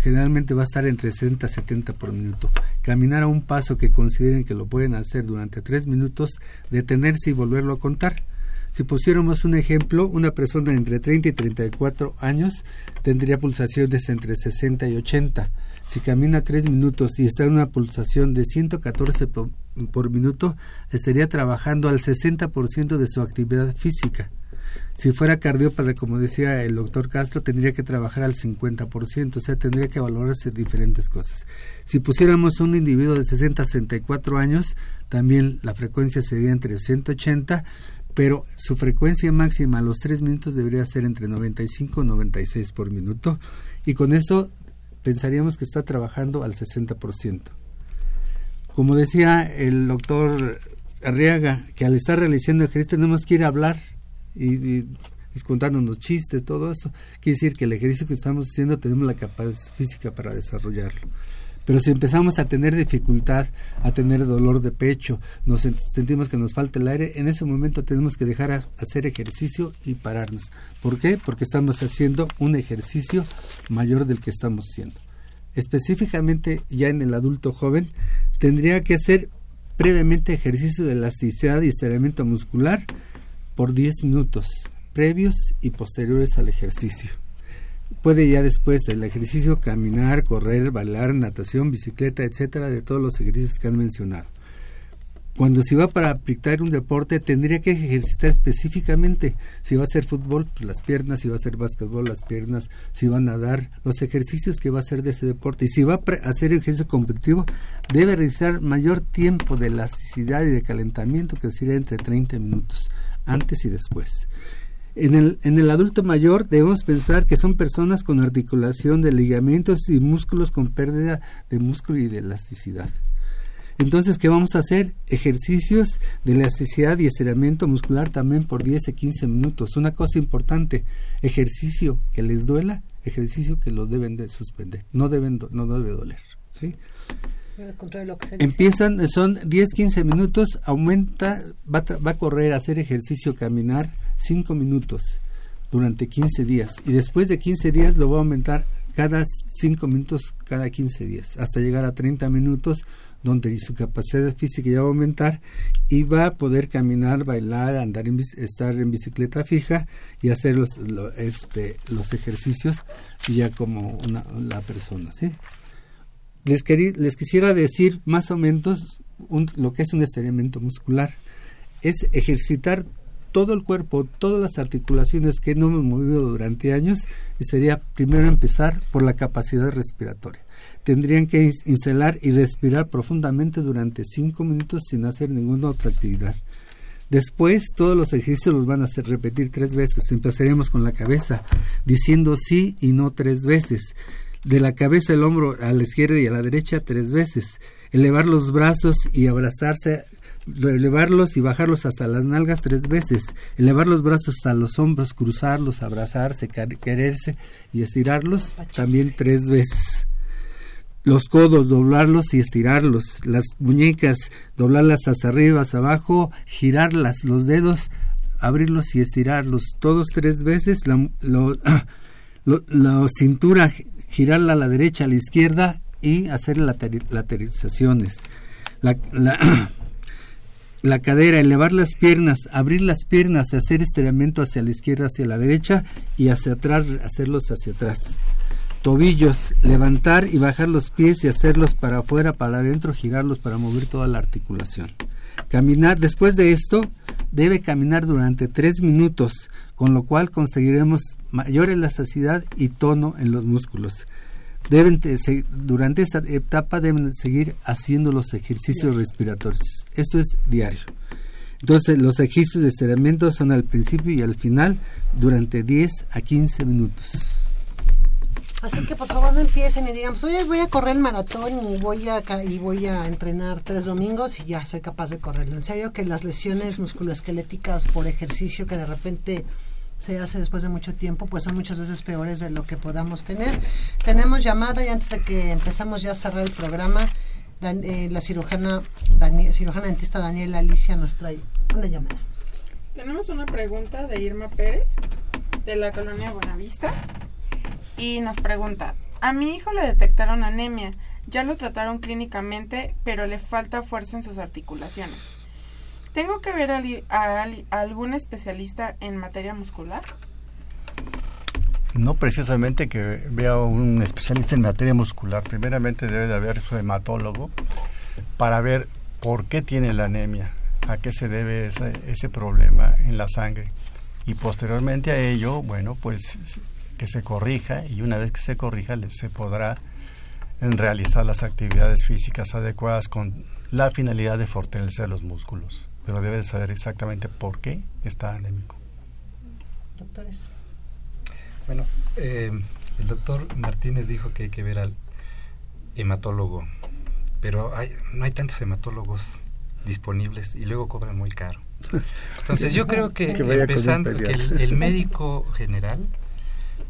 Generalmente va a estar entre 60 y 70 por minuto. Caminar a un paso que consideren que lo pueden hacer durante tres minutos, detenerse y volverlo a contar. Si pusiéramos un ejemplo, una persona entre 30 y 34 años tendría pulsaciones entre 60 y 80. Si camina 3 minutos y está en una pulsación de 114 por, por minuto, estaría trabajando al 60% de su actividad física. Si fuera cardiópata, como decía el doctor Castro, tendría que trabajar al 50%, o sea, tendría que valorarse diferentes cosas. Si pusiéramos un individuo de 60 a 64 años, también la frecuencia sería entre 180 pero su frecuencia máxima a los 3 minutos debería ser entre 95 y 96 por minuto y con eso pensaríamos que está trabajando al 60%. Como decía el doctor Arriaga que al estar realizando ejercicio que ir a hablar y, y, y contándonos chistes, todo eso. Quiere decir que el ejercicio que estamos haciendo tenemos la capacidad física para desarrollarlo. Pero si empezamos a tener dificultad, a tener dolor de pecho, nos sentimos que nos falta el aire, en ese momento tenemos que dejar hacer ejercicio y pararnos. ¿Por qué? Porque estamos haciendo un ejercicio mayor del que estamos haciendo. Específicamente ya en el adulto joven, tendría que hacer previamente ejercicio de elasticidad y estiramiento muscular por 10 minutos, previos y posteriores al ejercicio puede ya después del ejercicio caminar, correr, bailar, natación, bicicleta, etcétera, de todos los ejercicios que han mencionado. Cuando se va para aplicar un deporte, tendría que ejercitar específicamente. Si va a hacer fútbol, pues las piernas, si va a hacer básquetbol, las piernas, si va a nadar, los ejercicios que va a hacer de ese deporte. Y si va a hacer ejercicio competitivo, debe realizar mayor tiempo de elasticidad y de calentamiento, que sería entre 30 minutos, antes y después. En el, en el adulto mayor debemos pensar que son personas con articulación de ligamentos y músculos con pérdida de músculo y de elasticidad. Entonces, ¿qué vamos a hacer? Ejercicios de elasticidad y estiramiento muscular también por 10 a 15 minutos. Una cosa importante, ejercicio que les duela, ejercicio que los deben de suspender. No, deben, no debe doler. ¿sí? Empiezan, son 10, 15 minutos, aumenta, va, va a correr, hacer ejercicio, caminar 5 minutos durante 15 días. Y después de 15 días lo va a aumentar cada 5 minutos, cada 15 días, hasta llegar a 30 minutos, donde su capacidad física ya va a aumentar y va a poder caminar, bailar, andar, en, estar en bicicleta fija y hacer los, este, los ejercicios ya como una, la persona, ¿sí? Les, les quisiera decir más o menos un, lo que es un estiramiento muscular. Es ejercitar todo el cuerpo, todas las articulaciones que no hemos movido durante años, y sería primero empezar por la capacidad respiratoria. Tendrían que inhalar y respirar profundamente durante cinco minutos sin hacer ninguna otra actividad. Después todos los ejercicios los van a hacer repetir tres veces. Empezaríamos con la cabeza, diciendo sí y no tres veces de la cabeza el hombro a la izquierda y a la derecha tres veces, elevar los brazos y abrazarse, elevarlos y bajarlos hasta las nalgas tres veces, elevar los brazos hasta los hombros, cruzarlos, abrazarse, quererse y estirarlos también tres veces. Los codos, doblarlos y estirarlos. Las muñecas, doblarlas hacia arriba, hacia abajo, girarlas, los dedos, abrirlos y estirarlos. Todos tres veces. La, la cintura, girarla a la derecha, a la izquierda y hacer lateralizaciones. La, la, la, cadera, elevar las piernas, abrir las piernas, hacer estiramiento hacia la izquierda, hacia la derecha y hacia atrás, hacerlos hacia atrás. Tobillos, levantar y bajar los pies y hacerlos para afuera, para adentro, girarlos para mover toda la articulación. Caminar, después de esto, debe caminar durante tres minutos, con lo cual conseguiremos mayor elasticidad y tono en los músculos. Deben durante esta etapa deben seguir haciendo los ejercicios respiratorios. Esto es diario. Entonces, los ejercicios de estiramiento son al principio y al final durante 10 a 15 minutos. Así que por favor no empiecen y digan, pues, oye, voy a correr el maratón y voy a y voy a entrenar tres domingos y ya soy capaz de correrlo. En serio que las lesiones musculoesqueléticas por ejercicio que de repente se hace después de mucho tiempo, pues son muchas veces peores de lo que podamos tener. Tenemos llamada y antes de que empezamos ya a cerrar el programa, eh, la cirujana, cirujana dentista Daniela Alicia nos trae una llamada. Tenemos una pregunta de Irma Pérez, de la colonia Buenavista y nos pregunta, a mi hijo le detectaron anemia, ya lo trataron clínicamente, pero le falta fuerza en sus articulaciones. ¿Tengo que ver a, algún especialista en materia muscular? No precisamente que vea un especialista en materia muscular. Primeramente debe de haber su hematólogo para ver por qué tiene la anemia, a qué se debe ese, ese problema en la sangre. Y posteriormente a ello, bueno, pues que se corrija y una vez que se corrija se podrá realizar las actividades físicas adecuadas con la finalidad de fortalecer los músculos. Pero debe de saber exactamente por qué está anémico. Doctores. Bueno, eh, el doctor Martínez dijo que hay que ver al hematólogo, pero hay, no hay tantos hematólogos disponibles y luego cobran muy caro. Entonces yo creo que, empezando que el médico general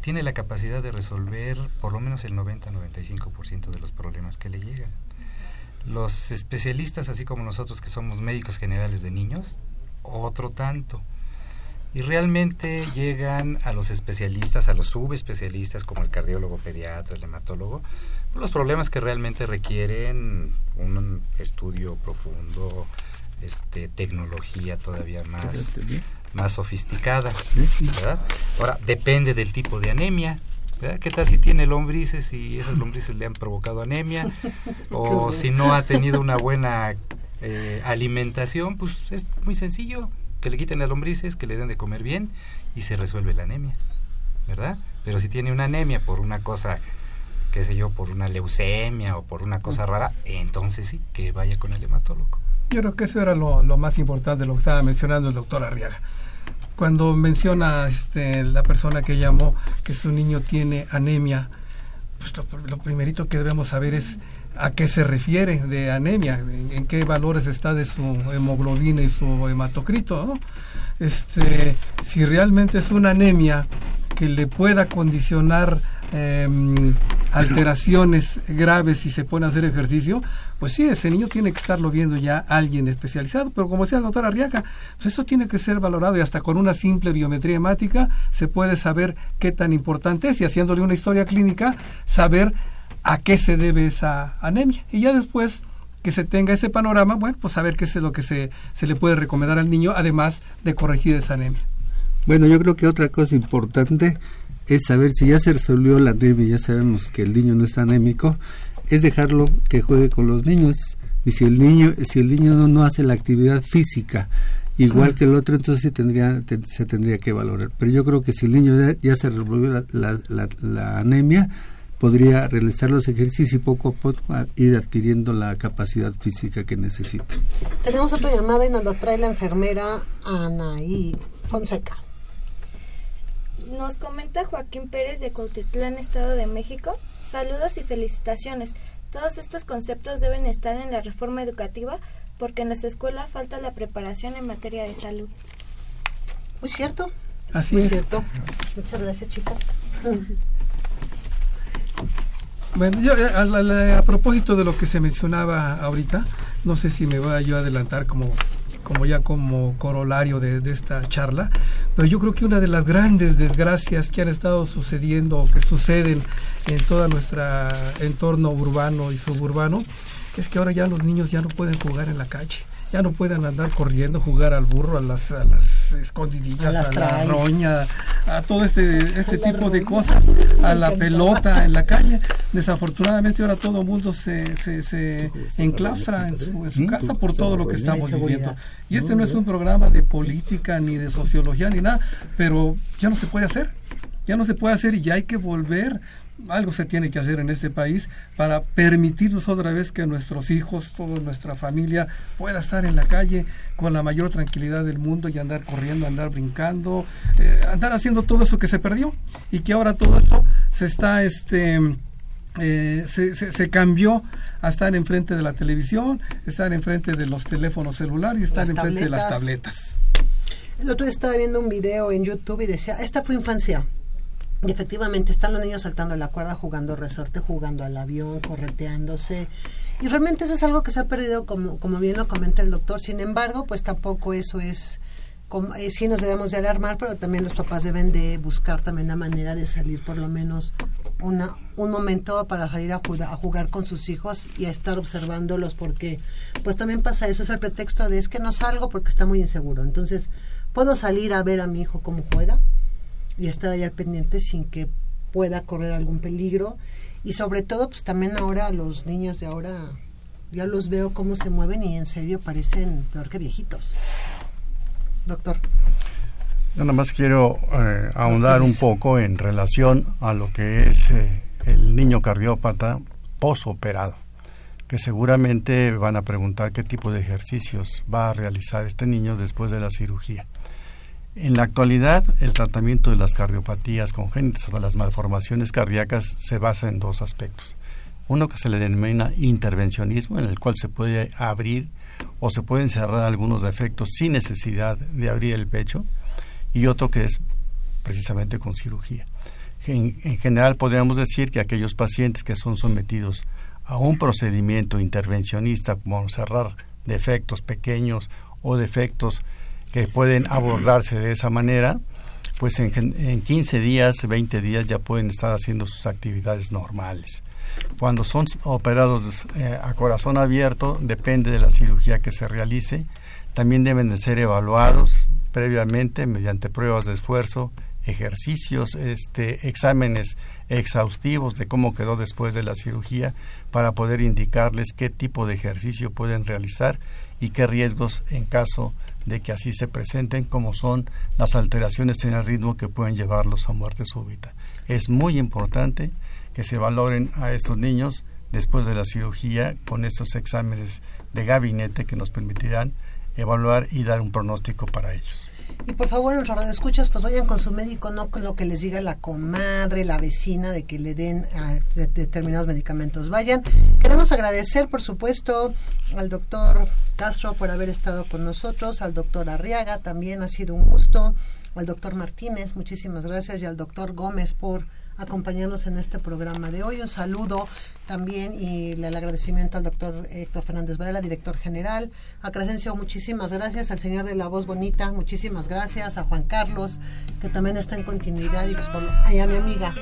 tiene la capacidad de resolver por lo menos el 90-95% de los problemas que le llegan. Los especialistas, así como nosotros que somos médicos generales de niños, otro tanto. Y realmente llegan a los especialistas, a los subespecialistas como el cardiólogo pediatra, el hematólogo, los problemas que realmente requieren un estudio profundo, este, tecnología todavía más, más sofisticada. ¿verdad? Ahora, depende del tipo de anemia. ¿Verdad? ¿Qué tal si tiene lombrices y esas lombrices le han provocado anemia? o si no ha tenido una buena eh, alimentación, pues es muy sencillo, que le quiten las lombrices, que le den de comer bien y se resuelve la anemia, ¿verdad? Pero si tiene una anemia por una cosa, qué sé yo, por una leucemia o por una cosa rara, entonces sí, que vaya con el hematólogo. Yo creo que eso era lo, lo más importante de lo que estaba mencionando el doctor Arriaga. Cuando menciona este, la persona que llamó que su niño tiene anemia, pues lo, lo primerito que debemos saber es a qué se refiere de anemia, en, qué valores está de su hemoglobina y su hematocrito. Este, si realmente es una anemia que le pueda condicionar em, alteraciones graves si se pone a hacer ejercicio, pues sí, ese niño tiene que estarlo viendo ya alguien especializado, pero como decía el doctor Arriaga, pues eso tiene que ser valorado y hasta con una simple biometría hemática se puede saber qué tan importante es y haciéndole una historia clínica, saber a qué se debe esa anemia. Y ya después que se tenga ese panorama, bueno, pues saber qué es lo que se, se le puede recomendar al niño, además de corregir esa anemia. Bueno, yo creo que otra cosa importante es saber si ya se resolvió la anemia, ya sabemos que el niño no está anémico, es dejarlo que juegue con los niños. Y si el niño, si el niño no, no hace la actividad física igual que el otro, entonces tendría, te- se tendría que valorar. Pero yo creo que si el niño ya, ya se resolvió la, la- la- la anemia, podría realizar los ejercicios y poco a poco a- ir adquiriendo la capacidad física que necesita. Tenemos otra llamada y nos lo trae la enfermera Anaí Fonseca. Nos comenta Joaquín Pérez de Cuautitlán, Estado de México. Saludos y felicitaciones. Todos estos conceptos deben estar en la reforma educativa porque en las escuelas falta la preparación en materia de salud. Muy cierto. Así Muy es. cierto. Muchas gracias, chicas. Bueno, yo, eh, a, a- a- a propósito de lo que se mencionaba ahorita, no sé si me voy a yo a adelantar como, como ya como corolario de, de esta charla, pero yo creo que una de las grandes desgracias que han estado sucediendo o que suceden en todo nuestro entorno urbano y suburbano es que ahora ya los niños ya no pueden jugar en la calle. Ya no pueden andar corriendo, jugar al burro, a las, a las escondidillas, A la roña, a todo este, este tipo de cosas, a la pelota en la calle. Desafortunadamente ahora todo el mundo se, se, se enclaustra en su, en su casa por todo lo que estamos viviendo. Y este no es un programa de política, ni de sociología, ni nada, pero ya no se puede hacer. Ya no se puede hacer y ya hay que volver. Algo se tiene que hacer en este país para permitirnos otra vez que nuestros hijos, toda nuestra familia pueda estar en la calle con la mayor tranquilidad del mundo y andar corriendo, andar brincando, eh, andar haciendo todo eso que se perdió y que ahora todo eso se está este eh, se, se, se cambió a estar enfrente de la televisión, estar enfrente de los teléfonos celulares y estar enfrente de las tabletas. tabletas. El otro día estaba viendo un video en YouTube y decía, esta fue infancia. Y efectivamente están los niños saltando la cuerda, jugando resorte, jugando al avión, correteándose. Y realmente eso es algo que se ha perdido, como, como bien lo comenta el doctor. Sin embargo, pues tampoco eso es... como- eh, sí nos debemos de alarmar, pero también los papás deben de buscar también la manera de salir por lo menos una, un momento para salir a jugar, a jugar con sus hijos y a estar observándolos porque pues también pasa eso, es el pretexto de es que no salgo porque está muy inseguro. Entonces, puedo salir a ver a mi hijo cómo juega y estar ahí al pendiente sin que pueda correr algún peligro y sobre todo pues también ahora los niños de ahora ya los veo cómo se mueven y en serio parecen peor que viejitos. Doctor. Yo nada más quiero eh, ahondar un poco en relación a lo que es eh, el niño cardiópata posoperado, que seguramente van a preguntar qué tipo de ejercicios va a realizar este niño después de la cirugía. En la actualidad, el tratamiento de las cardiopatías congénitas o de las malformaciones cardíacas se basa en dos aspectos. Uno que se le denomina intervencionismo, en el cual se puede abrir o se pueden cerrar algunos defectos sin necesidad de abrir el pecho y otro que es precisamente con cirugía. En, en general podríamos decir que aquellos pacientes que son sometidos a un procedimiento intervencionista como cerrar defectos pequeños o defectos que pueden abordarse de esa manera, pues en, en 15 días, 20 días ya pueden estar haciendo sus actividades normales. Cuando son operados eh, a corazón abierto, depende de la cirugía que se realice, también deben de ser evaluados previamente mediante pruebas de esfuerzo, ejercicios, este, exámenes exhaustivos de cómo quedó después de la cirugía para poder indicarles qué tipo de ejercicio pueden realizar y qué riesgos en caso de que así se presenten, como son las alteraciones en el ritmo que pueden llevarlos a muerte súbita. Es muy importante que se valoren a estos niños después de la cirugía con estos exámenes de gabinete que nos permitirán evaluar y dar un pronóstico para ellos. Y por favor, en los escuchas, pues vayan con su médico, no con lo que les diga la comadre, la vecina, de que le den a de- determinados medicamentos. Vayan. Queremos agradecer, por supuesto, al doctor Castro por haber estado con nosotros, al doctor Arriaga, también ha sido un gusto, al doctor Martínez, muchísimas gracias, y al doctor Gómez por acompañarnos en este programa de hoy. Un saludo también y el agradecimiento al doctor Héctor Fernández Varela, director general. A Crescencio, muchísimas gracias. Al señor de la voz bonita, muchísimas gracias. A Juan Carlos, que también está en continuidad. Y pues por lo, ay, a mi amiga.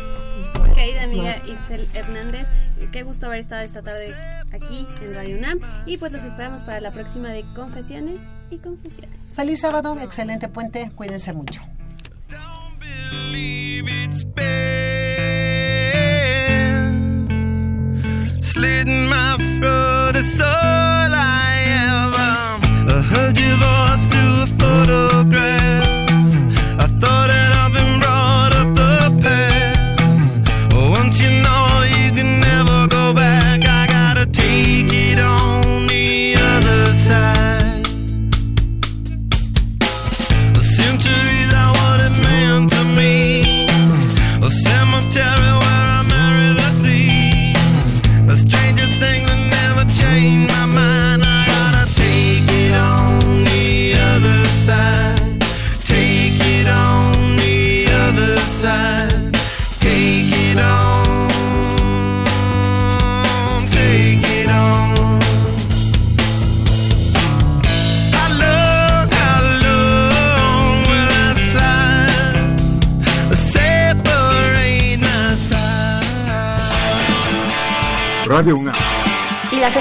Querida amiga Itzel Hernández, qué gusto haber estado esta tarde aquí en Radio UNAM y pues los esperamos para la próxima de Confesiones y Confusiones. Feliz sábado, excelente puente, cuídense mucho. Slitting my throat. It's all I ever I heard your voice through a photograph.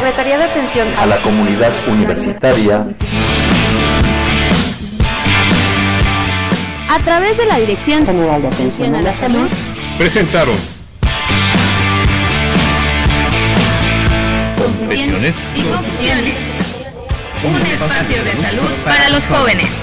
Secretaría de Atención A la comunidad universitaria. A través de la Dirección General de Atención a la Salud, Presentaron Confesiones y Confusiones, un espacio de salud para los jóvenes.